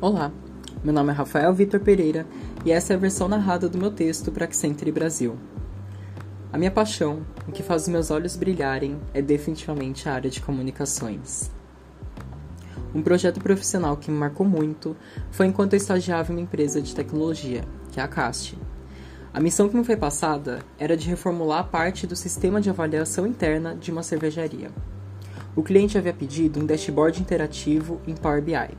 Olá, meu nome é Rafael Vitor Pereira e essa é a versão narrada do meu texto para Accenture Brasil. A minha paixão, o que faz os meus olhos brilharem, é definitivamente a área de comunicações. Um projeto profissional que me marcou muito foi enquanto eu estagiava em uma empresa de tecnologia, que é a Cast. A missão que me foi passada era de reformular parte do sistema de avaliação interna de uma cervejaria. O cliente havia pedido um dashboard interativo em Power BI,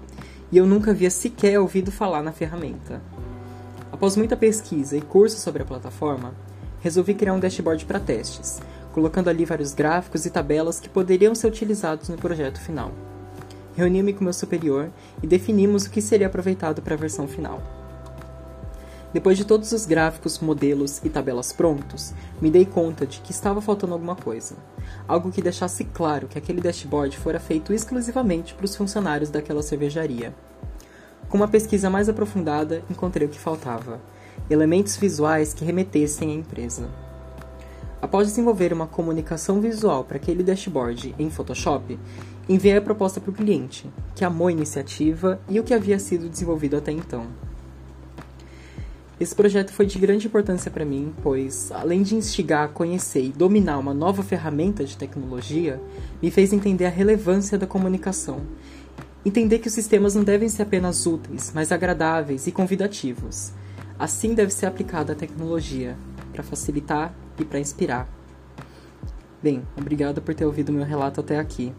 e eu nunca havia sequer ouvido falar na ferramenta. Após muita pesquisa e curso sobre a plataforma, resolvi criar um dashboard para testes, colocando ali vários gráficos e tabelas que poderiam ser utilizados no projeto final. Reuni-me com meu superior e definimos o que seria aproveitado para a versão final. Depois de todos os gráficos, modelos e tabelas prontos, me dei conta de que estava faltando alguma coisa. Algo que deixasse claro que aquele dashboard fora feito exclusivamente para os funcionários daquela cervejaria. Com uma pesquisa mais aprofundada, encontrei o que faltava: elementos visuais que remetessem à empresa. Após desenvolver uma comunicação visual para aquele dashboard em Photoshop, enviei a proposta para o cliente, que amou a iniciativa e o que havia sido desenvolvido até então. Esse projeto foi de grande importância para mim, pois, além de instigar conhecer e dominar uma nova ferramenta de tecnologia, me fez entender a relevância da comunicação. Entender que os sistemas não devem ser apenas úteis, mas agradáveis e convidativos. Assim deve ser aplicada a tecnologia, para facilitar e para inspirar. Bem, obrigado por ter ouvido meu relato até aqui.